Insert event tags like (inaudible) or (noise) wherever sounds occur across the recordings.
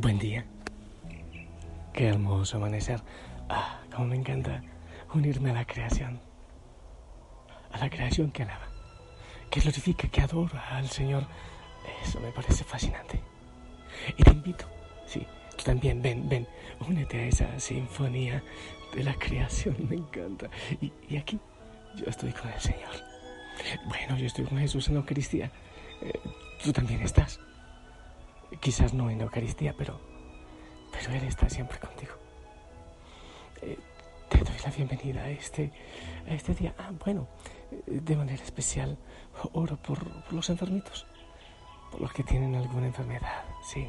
Buen día. Qué hermoso amanecer. Ah, cómo me encanta unirme a la creación. A la creación que alaba, que glorifica, que adora al Señor. Eso me parece fascinante. Y te invito, sí, tú también, ven, ven, únete a esa sinfonía de la creación, me encanta. Y, y aquí yo estoy con el Señor. Bueno, yo estoy con Jesús en la Eucaristía. Eh, tú también estás. Quizás no en la Eucaristía, pero, pero Él está siempre contigo. Eh, te doy la bienvenida a este, a este día. Ah, bueno, eh, de manera especial oro por, los enfermitos, por los que tienen alguna enfermedad, sí.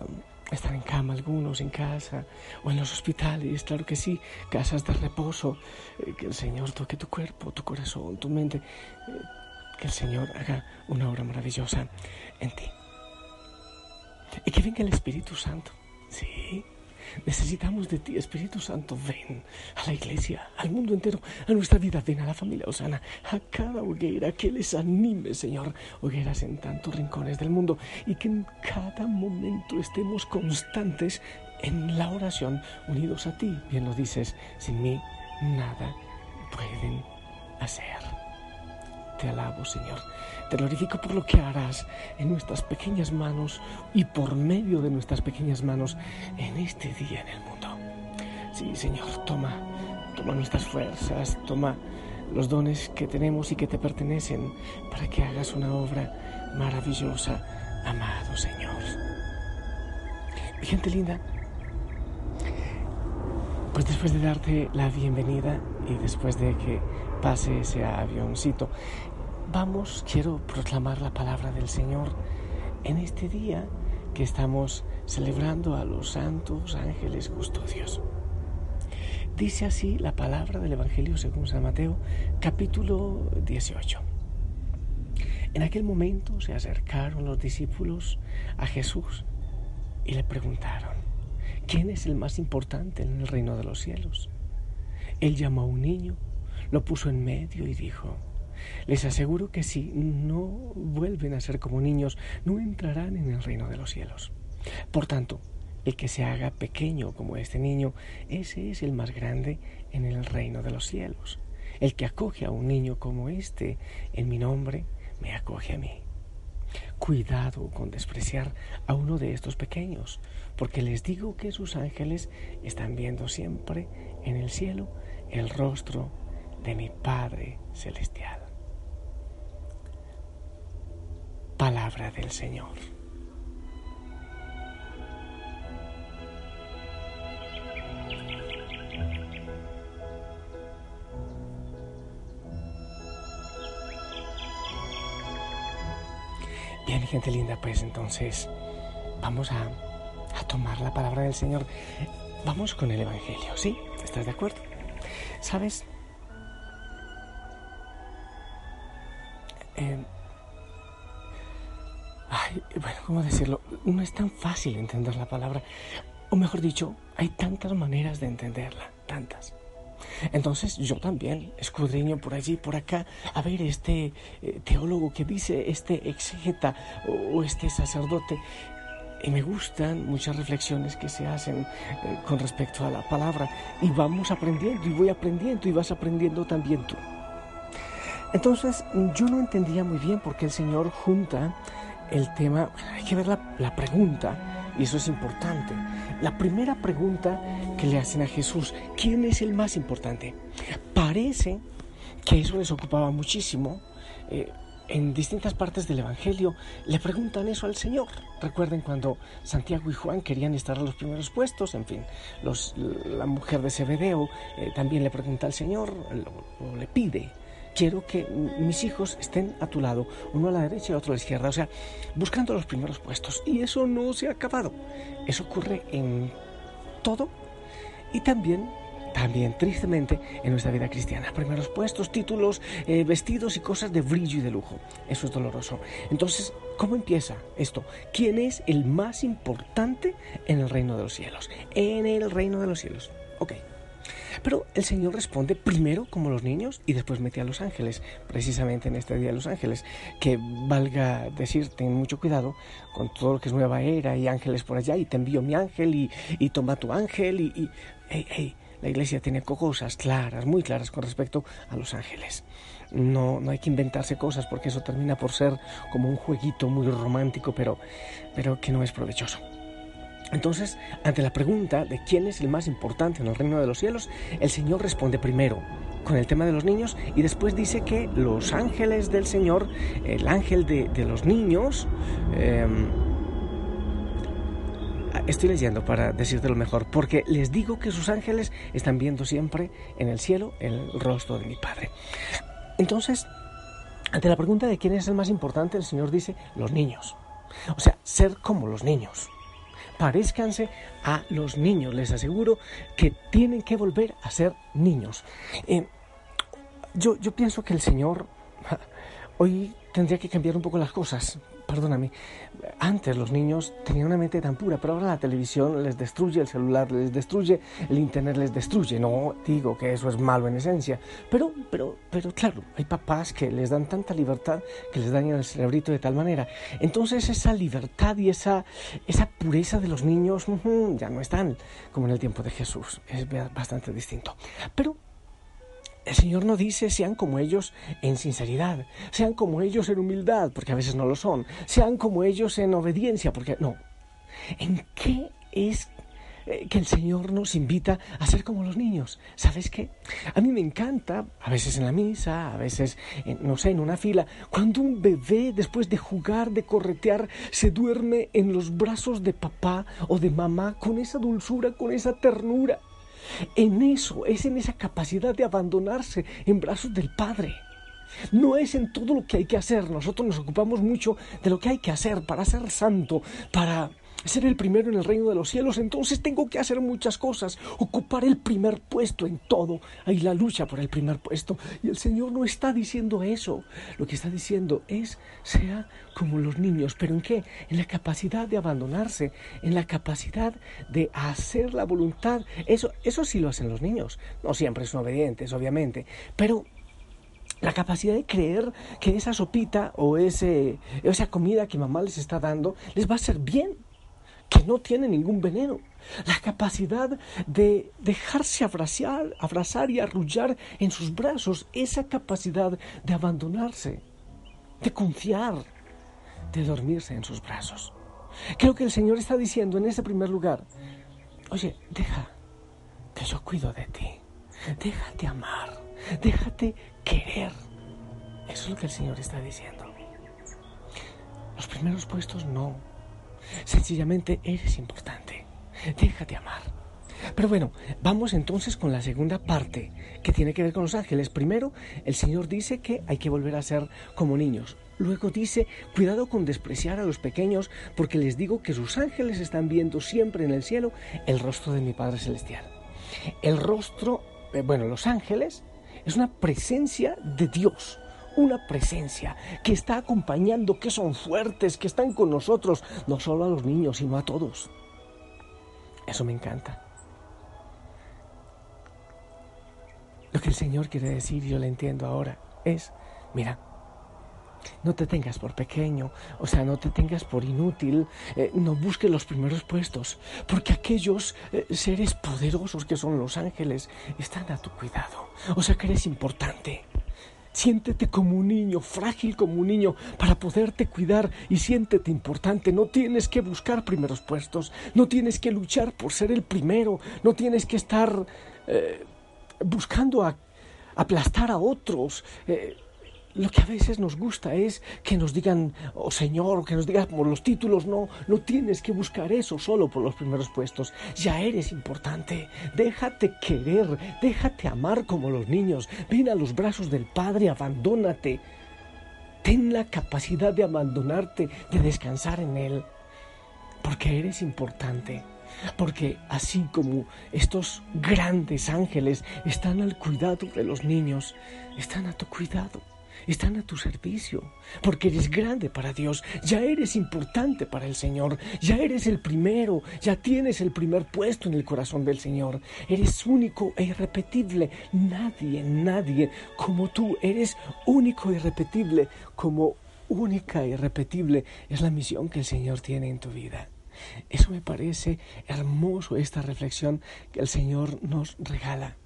Um, están en cama algunos, en casa o en los hospitales, claro que sí, casas de reposo. Eh, que el Señor toque tu cuerpo, tu corazón, tu mente. Que el Señor haga una obra maravillosa en ti. Y que venga el Espíritu Santo. Sí, necesitamos de ti, Espíritu Santo. Ven a la iglesia, al mundo entero, a nuestra vida. Ven a la familia Osana, a cada hoguera que les anime, Señor. Hogueras en tantos rincones del mundo. Y que en cada momento estemos constantes en la oración, unidos a ti. Bien lo dices, sin mí nada pueden hacer. Te alabo, Señor. Te glorifico por lo que harás en nuestras pequeñas manos y por medio de nuestras pequeñas manos en este día en el mundo. Sí, Señor, toma, toma nuestras fuerzas, toma los dones que tenemos y que te pertenecen para que hagas una obra maravillosa, amado Señor. Gente linda, pues después de darte la bienvenida y después de que pase ese avioncito, vamos, quiero proclamar la palabra del Señor en este día que estamos celebrando a los santos ángeles custodios. Dice así la palabra del Evangelio según San Mateo, capítulo 18. En aquel momento se acercaron los discípulos a Jesús y le preguntaron, ¿quién es el más importante en el reino de los cielos? Él llamó a un niño, lo puso en medio y dijo, les aseguro que si no vuelven a ser como niños, no entrarán en el reino de los cielos. Por tanto, el que se haga pequeño como este niño, ese es el más grande en el reino de los cielos. El que acoge a un niño como este en mi nombre, me acoge a mí. Cuidado con despreciar a uno de estos pequeños, porque les digo que sus ángeles están viendo siempre en el cielo el rostro de mi Padre Celestial. Palabra del Señor. Bien, gente linda, pues entonces vamos a, a, tomar la palabra del Señor. Vamos con el Evangelio, ¿sí? ¿Estás de acuerdo? ¿Sabes? Eh, ay, bueno, ¿cómo decirlo? No es tan fácil entender la palabra. O mejor dicho, hay tantas maneras de entenderla, tantas. Entonces yo también escudriño por allí, por acá, a ver este eh, teólogo que dice, este exégeta o, o este sacerdote, y me gustan muchas reflexiones que se hacen eh, con respecto a la palabra y vamos aprendiendo y voy aprendiendo y vas aprendiendo también tú. Entonces yo no entendía muy bien por qué el Señor junta el tema, hay que ver la, pregunta y eso es importante. La primera pregunta que le hacen a Jesús, ¿quién es el más importante? Parece que eso les ocupaba muchísimo. Eh, en distintas partes del Evangelio le preguntan eso al Señor. Recuerden cuando Santiago y Juan querían estar a los primeros puestos, en fin, la mujer de Zebedeo eh, también le pregunta al Señor, o le pide, quiero que mis hijos estén a tu lado, uno a la derecha y otro a la izquierda, o sea, buscando los primeros puestos. Y eso no se ha acabado. Eso ocurre en todo y también también tristemente en nuestra vida cristiana. Primeros puestos, títulos, eh, vestidos y cosas de brillo y de lujo. Eso es doloroso. Entonces, ¿cómo empieza esto? ¿Quién es el más importante en el reino de los cielos? En el reino de los cielos. Ok. Pero el Señor responde primero como los niños y después mete a los ángeles, precisamente en este día de los ángeles, que valga decir, ten mucho cuidado con todo lo que es nueva era y ángeles por allá, y te envío mi ángel y, y toma tu ángel y... hey, hey, la iglesia tiene cosas claras, muy claras con respecto a los ángeles. No, no hay que inventarse cosas porque eso termina por ser como un jueguito muy romántico, pero, pero que no es provechoso. Entonces, ante la pregunta de quién es el más importante en el reino de los cielos, el Señor responde primero con el tema de los niños y después dice que los ángeles del Señor, el ángel de, los niños, em, Estoy leyendo para decirte lo mejor, porque les digo que sus ángeles están viendo siempre en el cielo el rostro de mi Padre. Entonces, ante la pregunta de quién es el más importante, el Señor dice, los niños. O sea, ser como los niños. Parezcanse a los niños. Les aseguro que tienen que volver a ser niños. Eh, yo, yo pienso que el Señor (laughs) hoy tendría que cambiar un poco las cosas perdóname, antes los niños tenían una mente tan pura, pero ahora la televisión les destruye, el celular les destruye, el internet les destruye. No digo que eso es malo en esencia, pero, pero, pero claro, hay papás que les dan tanta libertad que les dañan el cerebrito de tal manera. Entonces esa libertad y esa, esa pureza de los niños ya no están como en el tiempo de Jesús. Es bastante distinto. Pero el Señor no dice sean como ellos en sinceridad, sean como ellos en humildad, porque a veces no lo son, sean como ellos en obediencia, porque no. ¿En qué es eh, que el Señor nos invita a ser como los niños. ¿Sabes qué? A mí me encanta, a veces en la misa, a veces, no sé, en una fila, cuando un bebé, después de jugar, de corretear, se duerme en los brazos de papá o de mamá con esa dulzura, con esa ternura. En eso, es en esa capacidad de abandonarse en brazos del Padre. No es en todo lo que hay que hacer. Nosotros nos ocupamos mucho de lo que hay que hacer para ser santo, para ser el primero en el reino de los cielos, entonces tengo que hacer muchas cosas, ocupar el primer puesto en todo. Hay la lucha por el primer puesto. Y el Señor no está diciendo eso. Lo que está diciendo es, sea como los niños. ¿Pero en qué? En la capacidad de abandonarse, en la capacidad de hacer la voluntad. Eso, eso sí lo hacen los niños. No siempre son obedientes, obviamente. Pero la capacidad de creer que esa sopita o ese, esa comida que mamá les está dando les va a hacer bien que no tiene ningún veneno. La capacidad de dejarse abrazar, abrazar y arrullar en sus brazos, esa capacidad de abandonarse, de confiar, de dormirse en sus brazos. Creo que el Señor está diciendo en ese primer lugar, oye, deja que yo cuido de ti, déjate amar, déjate querer. Eso es lo que el Señor está diciendo. Los primeros puestos no, Sencillamente eres importante. Déjate amar. Pero bueno, vamos entonces con la segunda parte que tiene que ver con los ángeles. Primero, el Señor dice que hay que volver a ser como niños. Luego dice, cuidado con despreciar a los pequeños, porque les digo que sus ángeles están viendo siempre en el cielo el rostro de mi Padre Celestial. El rostro, eh, bueno, los ángeles es una presencia de Dios una presencia que está acompañando, que son fuertes, que están con nosotros, no solo a los niños, sino a todos. Eso me encanta. Lo que el Señor quiere decir, yo lo entiendo ahora, es, mira, no te tengas por pequeño, o sea, no te tengas por inútil, eh, no busques los primeros puestos, porque aquellos eh, seres poderosos que son los ángeles están a tu cuidado, o sea que eres importante. Siéntete como un niño, frágil como un niño, para poderte cuidar y siéntete importante. No tienes que buscar primeros puestos, no tienes que luchar por ser el primero, no tienes que estar eh, buscando aplastar a otros lo que a veces nos gusta es que nos digan, oh Señor, que nos digan por los títulos. No, no tienes que buscar eso solo por los primeros puestos. Ya eres importante. Déjate querer, déjate amar como los niños. Ven a los brazos del Padre, abandónate. Ten la capacidad de abandonarte, de descansar en Él. Porque eres importante. Porque así como estos grandes ángeles están al cuidado de los niños, están a tu cuidado están a tu servicio, porque eres grande para Dios, ya eres importante para el Señor, ya eres el primero, ya tienes el primer puesto en el corazón del Señor, eres único e irrepetible, nadie, nadie como tú, eres único e irrepetible, como única e irrepetible es la misión que el Señor tiene en tu vida. Eso me parece hermoso, esta reflexión que el Señor nos regala.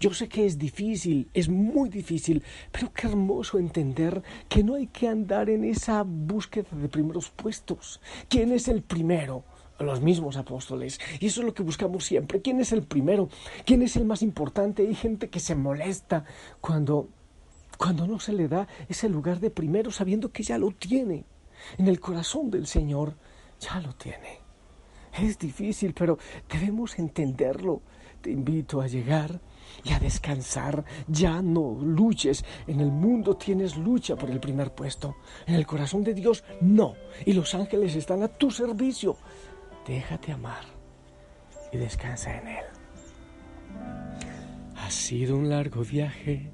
Yo sé que es difícil, es muy difícil, pero qué hermoso entender que no hay que andar en esa búsqueda de primeros puestos. ¿Quién es el primero? Los mismos apóstoles. Y eso es lo que buscamos siempre. ¿Quién es el primero? ¿Quién es el más importante? Hay gente que se molesta cuando, cuando no se le da ese lugar de primero sabiendo que ya lo tiene. En el corazón del Señor ya lo tiene. Es difícil, pero debemos entenderlo. Te invito a llegar y a descansar. Ya no luches. En el mundo tienes lucha por el primer puesto. En el corazón de Dios no. Y los ángeles están a tu servicio. Déjate amar y descansa en Él. Ha sido un largo viaje,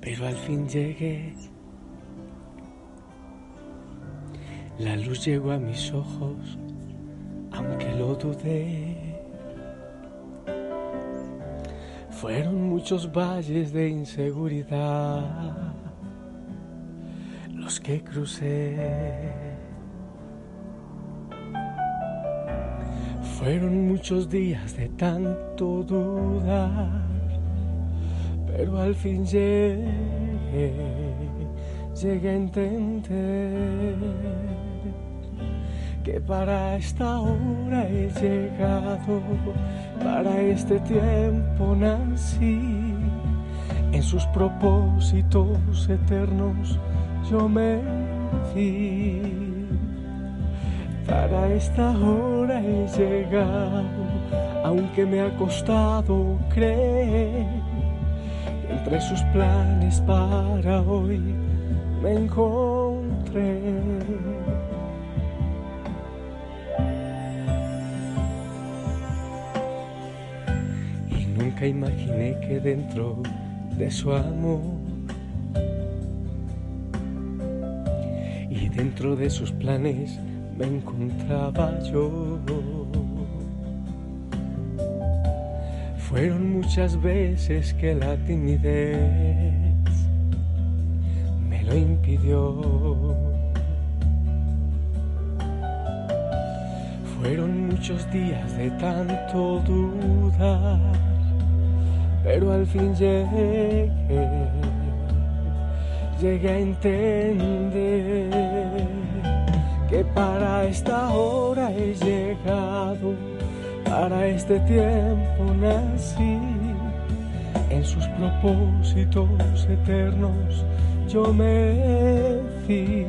pero al fin llegué. La luz llegó a mis ojos, aunque lo dudé. Fueron muchos valles de inseguridad los que crucé. Fueron muchos días de tanto dudar, pero al fin llegué, llegué a entender que para esta hora he llegado, para este tiempo nací, en sus propósitos eternos yo me di. Para esta hora he llegado, aunque me ha costado creer, entre sus planes para hoy me encontré. Imaginé que dentro de su amor y dentro de sus planes me encontraba yo. Fueron muchas veces que la timidez me lo impidió. Fueron muchos días de tanto dudar pero al fin llegué, llegué a entender que para esta hora he llegado, para este tiempo nací, en sus propósitos eternos yo me fui.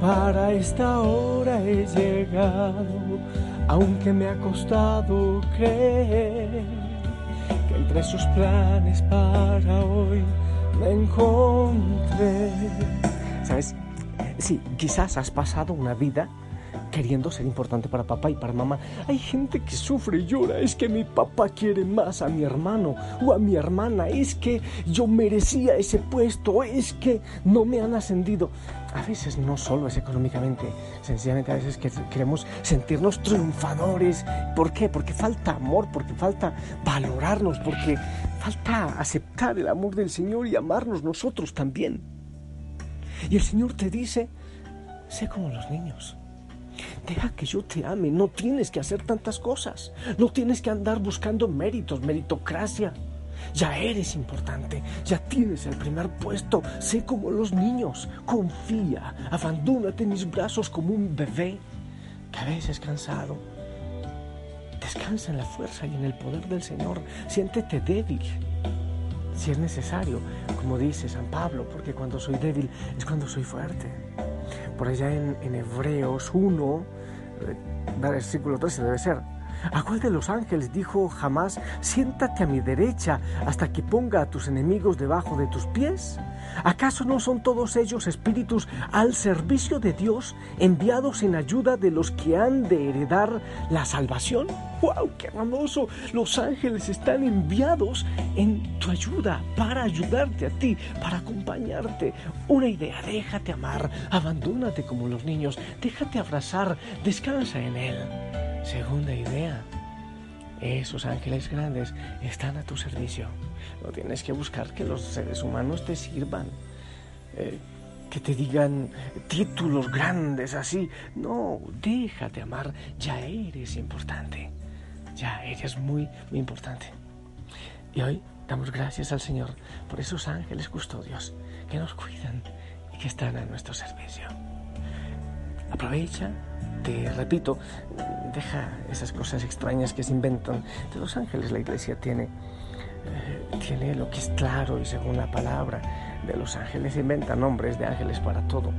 Para esta hora he llegado, aunque me ha costado creer entre sus planes para hoy me encontré. ¿Sabes? Sí, quizás has pasado una vida queriendo ser importante para papá y para mamá. Hay gente que sufre y llora. Es que mi papá quiere más a mi hermano o a mi hermana. Es que yo merecía ese puesto. Es que no me han ascendido. A veces no solo es económicamente, sencillamente a veces queremos sentirnos triunfadores. ¿Por qué? Porque falta amor, porque falta valorarnos, porque falta aceptar el amor del Señor y amarnos nosotros también. Y el Señor te dice, sé como los niños. Deja que yo te ame, no tienes que hacer tantas cosas, no tienes que andar buscando méritos, meritocracia. Ya eres importante, ya tienes el primer puesto, sé como los niños, confía, abandónate en mis brazos como un bebé que a veces cansado. Descansa en la fuerza y en el poder del Señor, siéntete débil si es necesario, como dice San Pablo, porque cuando soy débil es cuando soy fuerte. Por allá en, en Hebreos 1, eh, versículo 13 debe ser, ¿A cuál de los ángeles dijo jamás, siéntate a mi derecha hasta que ponga a tus enemigos debajo de tus pies? ¿Acaso no son todos ellos espíritus al servicio de Dios, enviados en ayuda de los que han de heredar la salvación? ¡Wow! ¡Qué hermoso! Los ángeles están enviados en tu ayuda, para ayudarte a ti, para acompañarte. Una idea, déjate amar, abandónate como los niños, déjate abrazar, descansa en Él. Segunda idea, esos ángeles grandes están a tu servicio. No tienes que buscar que los seres humanos te sirvan, eh, que te digan títulos grandes así. No, déjate amar, ya eres importante, ya eres muy, muy importante. Y hoy damos gracias al Señor por esos ángeles custodios que nos cuidan y que están a nuestro servicio. Aprovecha te repito, deja esas cosas extrañas que se inventan de los ángeles. La iglesia tiene, eh, tiene lo que es claro y según la palabra de los ángeles. Inventan nombres de ángeles para todo.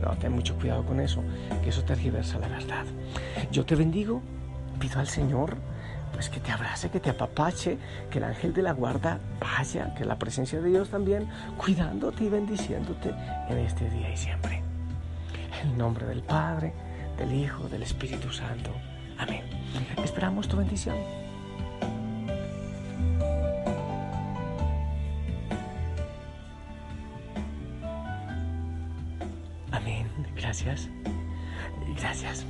No, ten mucho cuidado con eso, que eso tergiversa la verdad. Yo te bendigo, pido al Señor pues que te abrace, que te apapache, que el ángel de la guarda vaya, que la presencia de Dios también cuidándote y bendiciéndote en este día y siempre. El nombre del Padre, del Hijo, del Espíritu Santo. Amén. Esperamos tu bendición. Amén. Gracias. Gracias.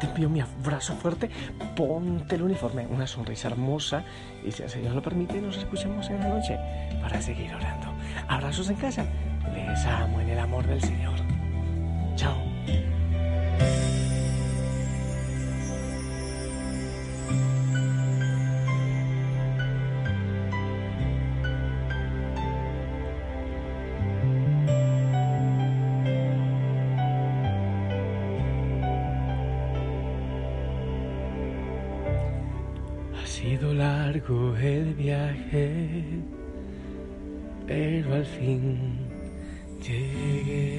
Te envío mi abrazo fuerte. Ponte el uniforme, una sonrisa hermosa. Y si el Señor lo permite, nos escuchemos en la noche para seguir orando. Abrazos en casa. Les amo en el amor del Señor. Pero al fin llegué.